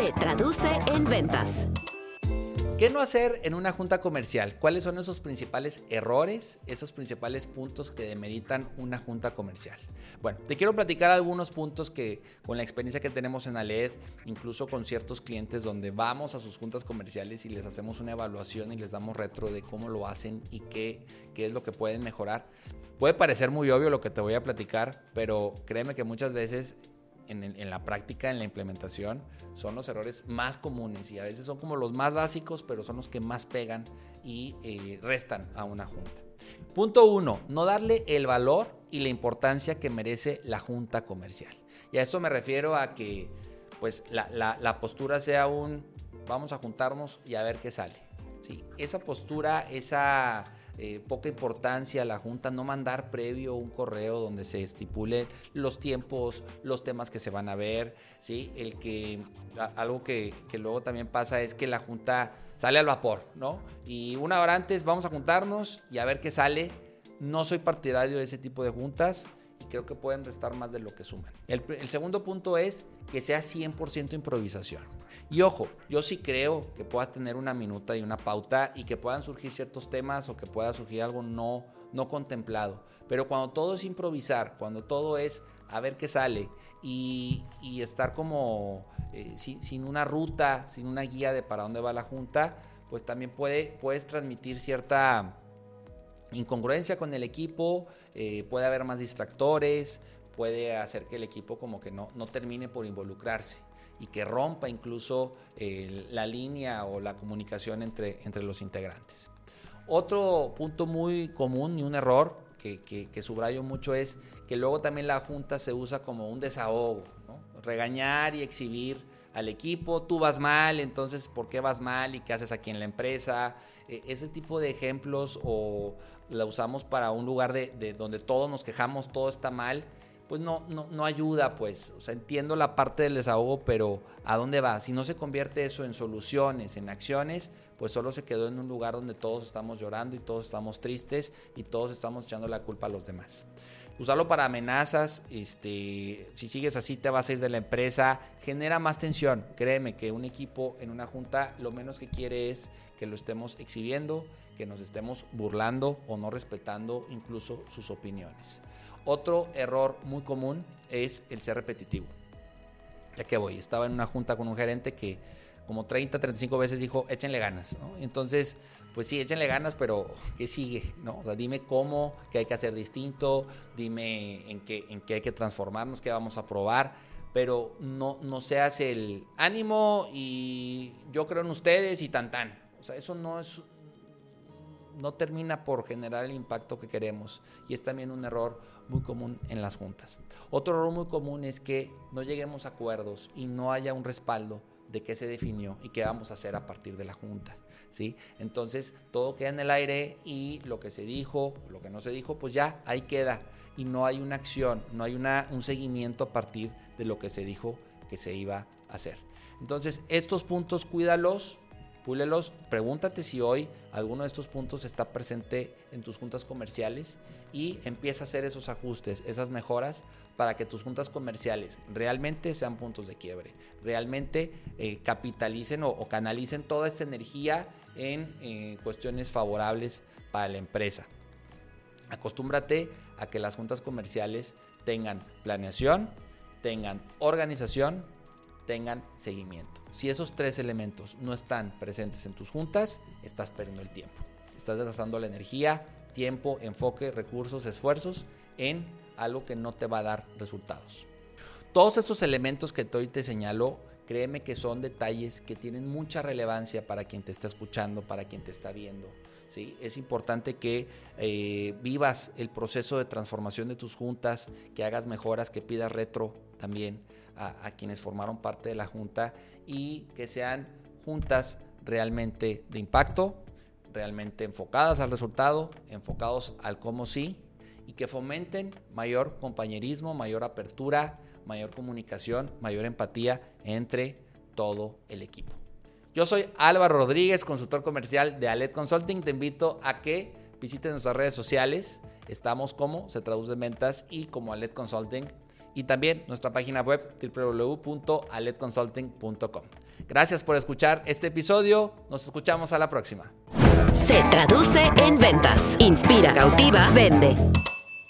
se traduce en ventas. ¿Qué no hacer en una junta comercial? ¿Cuáles son esos principales errores, esos principales puntos que demeritan una junta comercial? Bueno, te quiero platicar algunos puntos que con la experiencia que tenemos en Aled, incluso con ciertos clientes donde vamos a sus juntas comerciales y les hacemos una evaluación y les damos retro de cómo lo hacen y qué, qué es lo que pueden mejorar. Puede parecer muy obvio lo que te voy a platicar, pero créeme que muchas veces en, la práctica, en la implementación, son los errores más comunes y a veces son como los más básicos, pero son los que más pegan y eh, restan a una junta. Punto uno, no darle el valor y la importancia que merece la junta comercial. Y a esto me refiero a que pues la, la postura sea un vamos a juntarnos y a ver qué sale. ¿sí? Esa postura, esa eh, poca importancia a la Junta no mandar previo un correo donde se estipule los tiempos, los temas que se van a ver, ¿sí? El que, algo que, que luego también pasa es que la Junta sale al vapor, ¿no? Y una hora antes vamos a juntarnos y a ver qué sale. No soy partidario de ese tipo de juntas y creo que pueden restar más de lo que suman. El, el segundo punto es que sea 100% improvisación. Y ojo, yo sí creo que puedas tener una minuta y una pauta y que puedan surgir ciertos temas o que pueda surgir algo no, no contemplado. Pero cuando todo es improvisar, cuando todo es a ver qué sale y, estar como eh, sin, una ruta, sin una guía de para dónde va la junta, pues también puede, puedes transmitir cierta incongruencia con el equipo, eh, puede haber más distractores, puede hacer que el equipo como que no, no termine por involucrarse y que rompa incluso eh, la línea o la comunicación entre, entre los integrantes. Otro punto muy común y un error que, que, subrayo mucho es que luego también la junta se usa como un desahogo, regañar y exhibir al equipo, tú vas mal, entonces ¿por qué vas mal y qué haces aquí en la empresa? E, ese tipo de ejemplos o la usamos para un lugar de, de donde todos nos quejamos, todo está mal pues no, no, no ayuda, pues. Entiendo la parte del desahogo, pero ¿a dónde va? Si no se convierte eso en soluciones, en acciones, pues solo se quedó en un lugar donde todos estamos llorando y todos estamos tristes y todos estamos echando la culpa a los demás. Usarlo para amenazas, este, si sigues así te vas a ir de la empresa, genera más tensión. Créeme que un equipo en una junta lo menos que quiere es que lo estemos exhibiendo, que nos estemos burlando o no respetando incluso sus opiniones. Otro error muy común es el ser repetitivo. Ya que voy, estaba en una junta con un gerente que como 30, 35 veces dijo, échenle ganas, Entonces, pues sí, échenle ganas, pero ¿qué sigue? ¿no? dime cómo, qué hay que hacer distinto, dime en qué, en qué hay que transformarnos, qué vamos a probar, pero no, no seas el ánimo y yo creo en ustedes y tan tan. O sea, eso no es, no termina por generar el impacto que queremos y es también un error muy común en las juntas. Otro error muy común es que no lleguemos a acuerdos y no haya un respaldo de qué se definió y qué vamos a hacer a partir de la junta. ¿sí? Entonces todo queda en el aire y lo que se dijo, lo que no se dijo, pues ya ahí queda y no hay una acción, no hay una, un seguimiento a partir de lo que se dijo que se iba a hacer. Entonces estos puntos cuídalos, púlelos, pregúntate si hoy alguno de estos puntos está presente en tus juntas comerciales y empieza a hacer esos ajustes, esas mejoras para que tus juntas comerciales realmente sean puntos de quiebre, realmente eh, capitalicen o, canalicen toda esta energía en eh, cuestiones favorables para la empresa. Acostúmbrate a que las juntas comerciales tengan planeación, tengan organización, tengan seguimiento. Si esos tres elementos no están presentes en tus juntas, estás perdiendo el tiempo. Estás gastando la energía, tiempo, enfoque, recursos, esfuerzos en algo que no te va a dar resultados. Todos estos elementos que hoy te señalo, créeme que son detalles que tienen mucha relevancia para quien te está escuchando, para quien te está viendo. ¿sí? Es importante que eh, vivas el proceso de transformación de tus juntas, que hagas mejoras, que pidas retro también a, quienes formaron parte de la junta y que sean juntas realmente de impacto, realmente enfocadas al resultado, enfocados al cómo sí y que fomenten mayor compañerismo, mayor apertura, mayor comunicación, mayor empatía entre todo el equipo. Yo soy Álvaro Rodríguez, consultor comercial de Alet Consulting. Te invito a que visites nuestras redes sociales. Estamos como Se Traduce en Ventas y como Alet Consulting y también nuestra página web www.aletconsulting.com. Gracias por escuchar este episodio. Nos escuchamos a la próxima. Se traduce en ventas. Inspira, cautiva, vende.